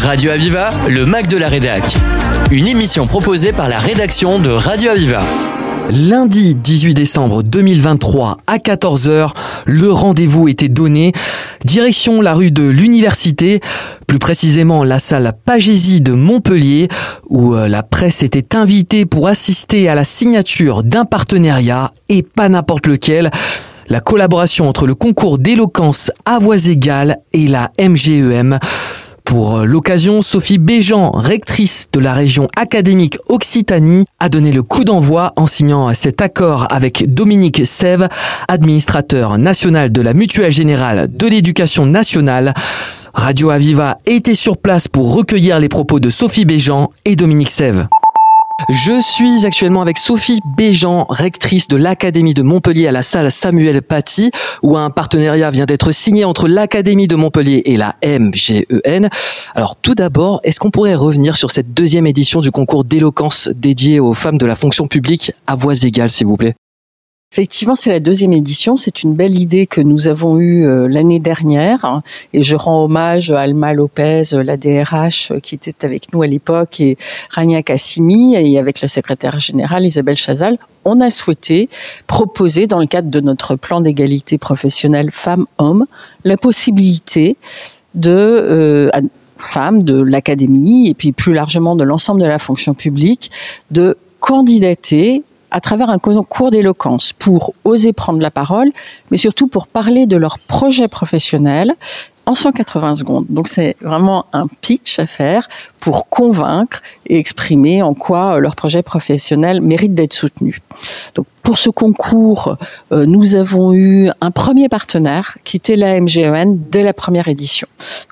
Radio Aviva, le Mac de la Rédac. Une émission proposée par la rédaction de Radio Aviva. Lundi 18 décembre 2023 à 14h, le rendez-vous était donné. Direction la rue de l'Université, plus précisément la salle Pagésie de Montpellier, où euh, la presse était invitée pour assister à la signature d'un partenariat et pas n'importe lequel la collaboration entre le concours d'éloquence à voix égales et la MGEM. Pour l'occasion, Sophie Béjean, rectrice de la région académique Occitanie, a donné le coup d'envoi en signant cet accord avec Dominique Sève, administrateur national de la Mutuelle Générale de l'Éducation nationale. Radio Aviva était sur place pour recueillir les propos de Sophie Béjean et Dominique Sève. Je suis actuellement avec Sophie Béjean, rectrice de l'Académie de Montpellier à la salle Samuel Paty, où un partenariat vient d'être signé entre l'Académie de Montpellier et la MGEN. Alors tout d'abord, est-ce qu'on pourrait revenir sur cette deuxième édition du concours d'éloquence dédié aux femmes de la fonction publique à voix égales, s'il vous plaît? Effectivement, c'est la deuxième édition. C'est une belle idée que nous avons eue euh, l'année dernière. Et je rends hommage à Alma Lopez, la DRH, euh, qui était avec nous à l'époque, et Rania Kassimi, et avec le secrétaire général Isabelle Chazal. On a souhaité proposer, dans le cadre de notre plan d'égalité professionnelle femmes-hommes, la possibilité de euh, femmes de l'académie et puis plus largement de l'ensemble de la fonction publique de candidater à travers un concours d'éloquence pour oser prendre la parole, mais surtout pour parler de leur projet professionnel en 180 secondes. Donc c'est vraiment un pitch à faire pour convaincre et exprimer en quoi euh, leur projet professionnel mérite d'être soutenu. Donc pour ce concours, euh, nous avons eu un premier partenaire qui était la MGEN dès la première édition.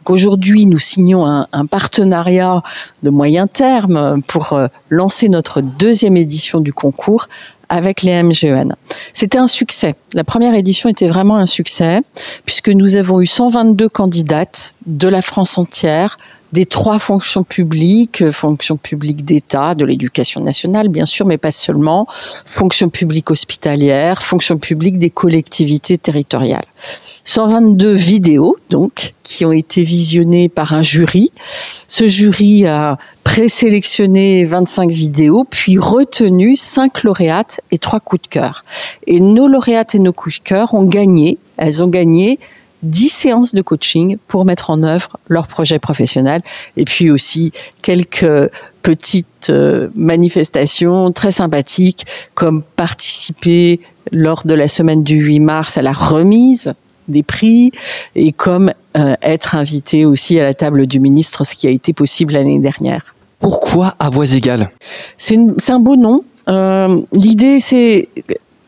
Aujourd'hui, nous signons un, un, partenariat de moyen terme pour euh, lancer notre deuxième édition du concours avec les MGEN. C'était un succès. La première édition était vraiment un succès puisque nous avons eu 122 candidates de la France entière des trois fonctions publiques, euh, fonction publique d'État, de l'éducation nationale bien sûr, mais pas seulement, fonction publique hospitalière, fonction publique des collectivités territoriales. 122 vidéos donc qui ont été visionnées par un jury. Ce jury a présélectionné 25 vidéos, puis retenu 5 lauréates et 3 coups de cœur. Et nos lauréates et nos coups de cœur ont gagné, elles ont gagné 10 séances de coaching pour mettre en œuvre leur projet professionnel et puis aussi quelques petites euh, manifestations très sympathiques comme participer lors de la semaine du 8 mars à la remise des prix et comme euh, être invité aussi à la table du ministre, ce qui a été possible l'année dernière. Pourquoi à voix égales C'est un beau nom. Euh, L'idée, c'est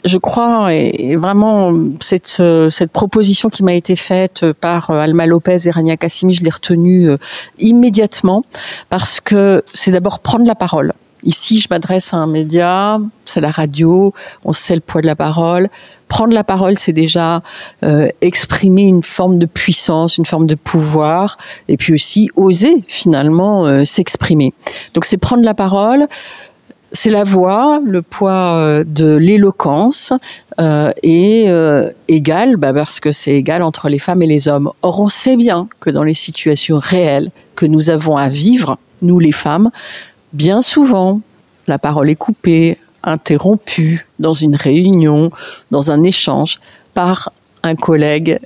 je crois, et vraiment cette, euh, cette proposition qui m'a été faite par euh, Alma Lopez et Rania Kassimi, je l'ai retenue euh, immédiatement parce que c'est d'abord prendre la parole. Ici, je m'adresse à un média, c'est la radio, on sait le poids de la parole. Prendre la parole, c'est déjà euh, exprimer une forme de puissance, une forme de pouvoir, et puis aussi oser finalement euh, s'exprimer. Donc c'est prendre la parole, c'est la voix, le poids euh, de l'éloquence euh, est euh, égal, bah parce que c'est égal entre les femmes et les hommes. Or, on sait bien que dans les situations réelles que nous avons à vivre, nous les femmes, bien souvent, la parole est coupée, interrompue dans une réunion, dans un échange, par un collègue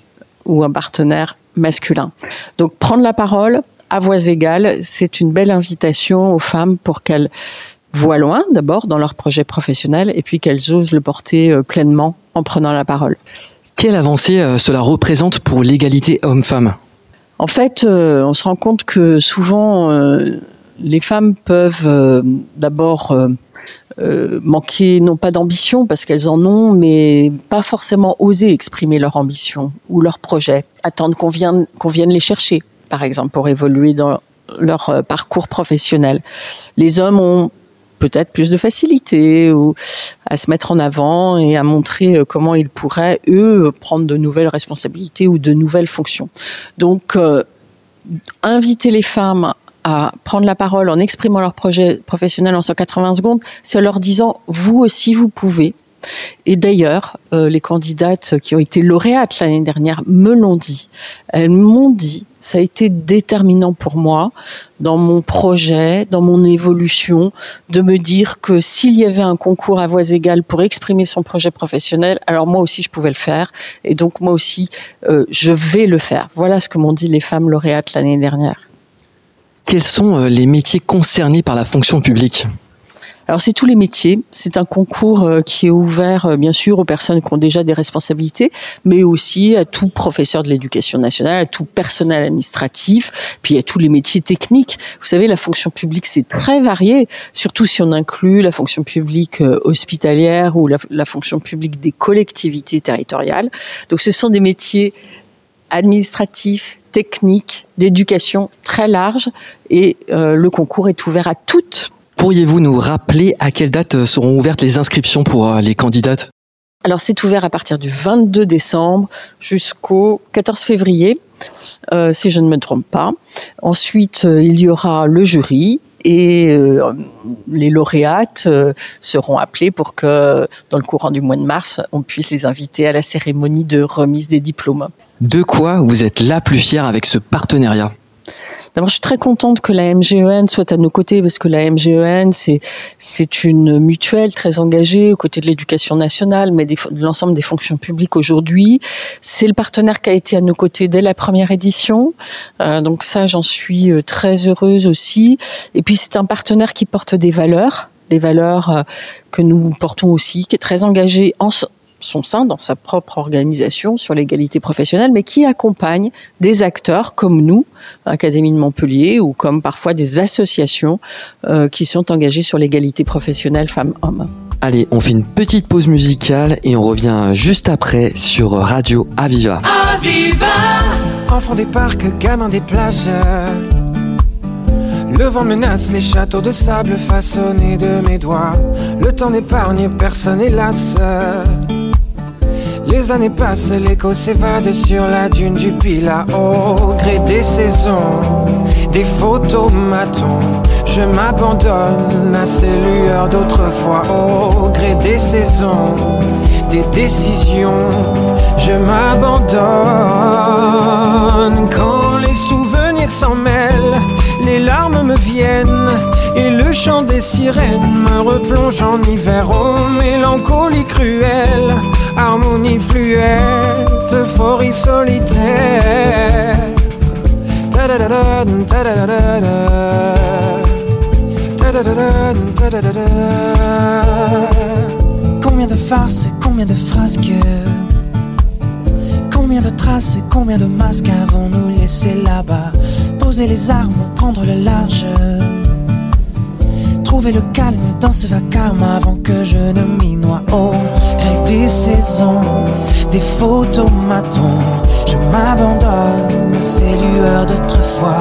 ou un partenaire masculin. Donc, prendre la parole à voix égale, c'est une belle invitation aux femmes pour qu'elles voient loin d'abord dans leur projet professionnel et puis qu'elles osent le porter euh, pleinement en prenant la parole. Quelle avancée euh, cela représente pour l'égalité homme-femme? En fait, euh, on se rend compte que souvent les femmes peuvent d'abord manquer non pas d'ambition parce qu'elles en ont, mais pas forcément oser exprimer leur ambition ou leur projet, attendre qu'on vienne, qu'on vienne les chercher, par exemple, pour évoluer dans leur parcours professionnel. Les hommes ont peut-être plus de facilité ou à se mettre en avant et à montrer euh, comment ils pourraient eux prendre de nouvelles responsabilités ou de nouvelles fonctions. Donc euh, inviter les femmes à prendre la parole en exprimant leur projet professionnel en 180 secondes, c'est leur disant vous aussi vous pouvez Et d'ailleurs, euh, les candidates qui ont été lauréates l'année dernière me l'ont dit. Elles m'ont dit, ça a été déterminant pour moi dans mon projet, dans mon évolution, de me dire que s'il y avait un concours à voix égales pour exprimer son projet professionnel, alors moi aussi je pouvais le faire. Et donc moi aussi, euh, je vais le faire. Voilà ce que m'ont dit les femmes lauréates l'année dernière. Quels sont euh, les métiers concernés par la fonction publique? Alors c'est tous les métiers. C'est un concours euh, qui est ouvert euh, bien sûr aux personnes qui ont déjà des responsabilités, mais aussi à tout professeur de l'éducation nationale, à tout personnel administratif, puis à tous les métiers techniques. Vous savez, la fonction publique c'est très varié, surtout si on inclut la fonction publique euh, hospitalière ou la, fonction publique des collectivités territoriales. Donc ce sont des métiers administratifs, techniques, d'éducation très larges et le concours est ouvert à toutes Pourriez-vous nous rappeler à quelle date euh, seront ouvertes les inscriptions pour euh, les candidates? Alors c'est ouvert à partir du 22 décembre jusqu'au 14 février, euh, si je ne me trompe pas. Ensuite, il y aura le jury et les lauréates seront appelées pour que, dans le courant du mois de mars, on puisse les inviter à la cérémonie de remise des diplômes. De quoi vous êtes la plus fière avec ce partenariat? D'abord, je suis très contente que la MGEN soit à nos côtés parce que la MGEN, c'est une mutuelle très engagée aux côtés de l'éducation nationale, mais de l'ensemble des fonctions publiques aujourd'hui. C'est le partenaire qui a été à nos côtés dès la première édition. Euh, donc ça, j'en suis euh, très heureuse aussi. Et puis, c'est un partenaire qui porte des valeurs les valeurs euh, que nous portons aussi, qui est très engagé en, son sein, dans sa propre organisation sur l'égalité professionnelle, mais qui accompagne des acteurs comme nous, Académie de Montpellier, ou comme parfois des associations euh, qui sont engagées sur l'égalité professionnelle femmes-hommes. Allez, on fait une petite pause musicale et on revient juste après sur Radio Aviva. Aviva Enfant des parcs, gamin des plages. Le vent menace les châteaux de sable façonnés de mes doigts. Le temps n'épargne personne, hélas. Les années passent, l'écho s'évade sur la dune du Pila au gré des saisons, des photos matons. Je m'abandonne à ces lueurs d'autrefois au gré des saisons, des décisions. Je m'abandonne quand les souvenirs s'en mêlent, larmes me viennent et le chant des sirènes me replonge en hiver. Oh mélancolie cruelle harmonie fluette, euphorie solitaire. Combien de farces, combien de frasques. Combien de traces, combien de masques avons-nous laissé là-bas? Poser les armes, prendre le large Trouver le calme dans ce vacarme avant que je ne m'y noie au gré des saisons, des photomatons. Je m'abandonne à ces lueurs d'autrefois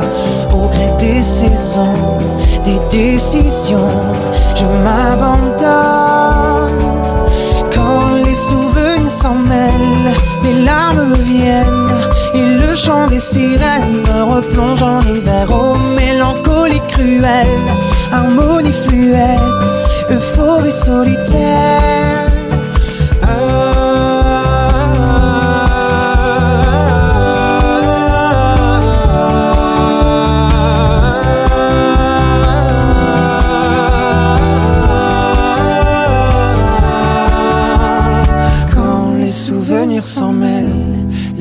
au gré des saisons, des décisions. Je m'abandonne quand les souvenirs s'en mêlent, les larmes me viennent chant des sirènes me replonge en hiver. Oh, mélancolie cruelle harmonie fluette, euphorie solitaire.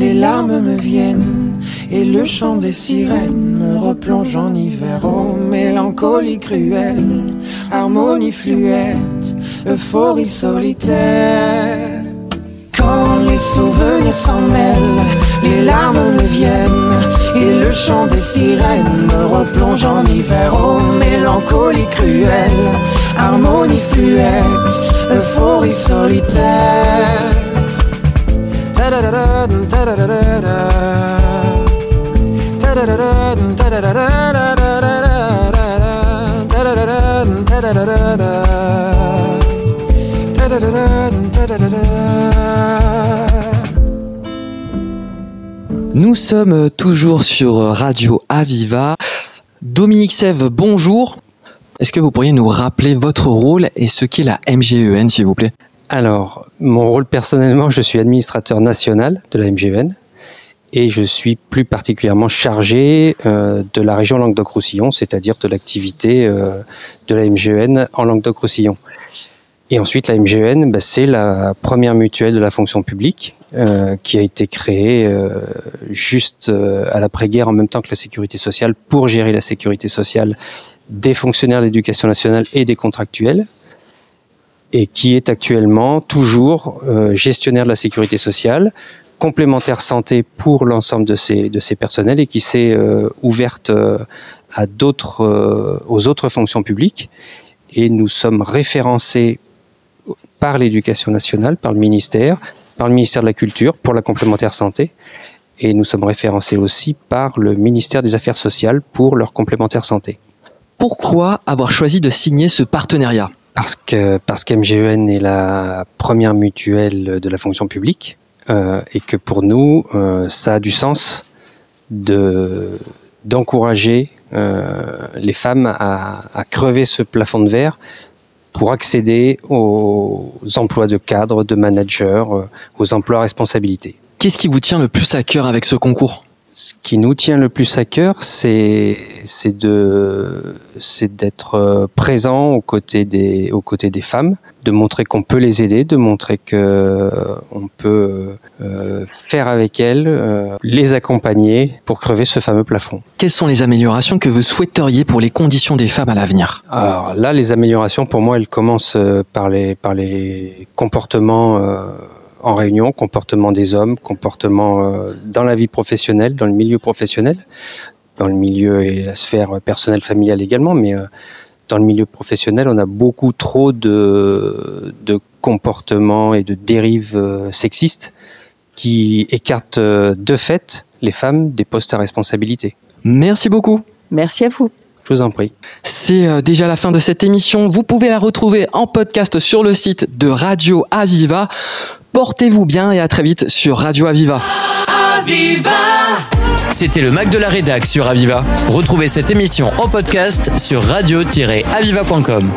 Les larmes me viennent et le chant des sirènes me replonge en hiver. Oh, mélancolie cruelle, harmonie fluette, euphorie solitaire. Quand les souvenirs s'en mêlent, les larmes me viennent et le chant des sirènes me replonge en hiver. Oh, mélancolie cruelle, harmonie fluette, euphorie solitaire. Nous sommes toujours sur Radio Aviva. Dominique Sève, bonjour. Est-ce que vous pourriez nous rappeler votre rôle et ce qu'est la MGEN, s'il vous plaît? Alors, mon rôle personnellement, je suis administrateur national de la MGN et je suis plus particulièrement chargé euh, de la région Languedoc-Roussillon, c'est-à-dire de l'activité euh, de la MGN en Languedoc-Roussillon. Et ensuite, la MGN, bah, c'est la première mutuelle de la fonction publique euh, qui a été créée juste à l'après-guerre en même temps que la sécurité sociale pour gérer la sécurité sociale des fonctionnaires d'éducation nationale et des contractuels et qui est actuellement toujours euh, gestionnaire de la sécurité sociale, complémentaire santé pour l'ensemble de ces de ces personnels et qui s'est euh, ouverte euh, à d'autres aux autres fonctions publiques. Et nous sommes référencés par l'éducation nationale, par le ministère, par le ministère de la Culture pour la complémentaire santé. Et nous sommes référencés aussi par le ministère des Affaires sociales pour leur complémentaire santé. Pourquoi avoir choisi de signer ce partenariat? Parce que parce qu'MGEN est la première mutuelle de la fonction publique euh, et que pour nous euh, ça a du sens de d'encourager euh, les femmes à, à crever ce plafond de verre pour accéder aux emplois de cadre, de manager, aux emplois à responsabilité. Qu'est-ce qui vous tient le plus à cœur avec ce concours? Ce qui nous tient le plus à cœur, c'est c'est de c'est d'être euh, présent aux côtés des aux côtés des femmes, de montrer qu'on peut les aider, de montrer que euh, on peut euh, faire avec elles, euh, les accompagner pour crever ce fameux plafond. Quelles sont les améliorations que vous souhaiteriez pour les conditions des femmes à l'avenir? Alors là, les améliorations pour moi, elles commencent euh, par les par les comportements euh, en réunion, comportement des hommes, comportement euh, dans la vie professionnelle, dans le milieu professionnel, dans le milieu et la sphère personnelle familiale également, mais euh, dans le milieu professionnel, on a beaucoup trop de, de comportements et de dérives euh, sexistes qui écartent de fait les femmes des postes à responsabilité. Merci beaucoup. Merci à vous. Je vous en prie. C'est déjà la fin de cette émission. Vous pouvez la retrouver en podcast sur le site de Radio Aviva. Portez-vous bien et à très vite sur Radio Aviva. C'était le Mac de la Rédac sur Aviva. Retrouvez cette émission en podcast sur radio-aviva.com.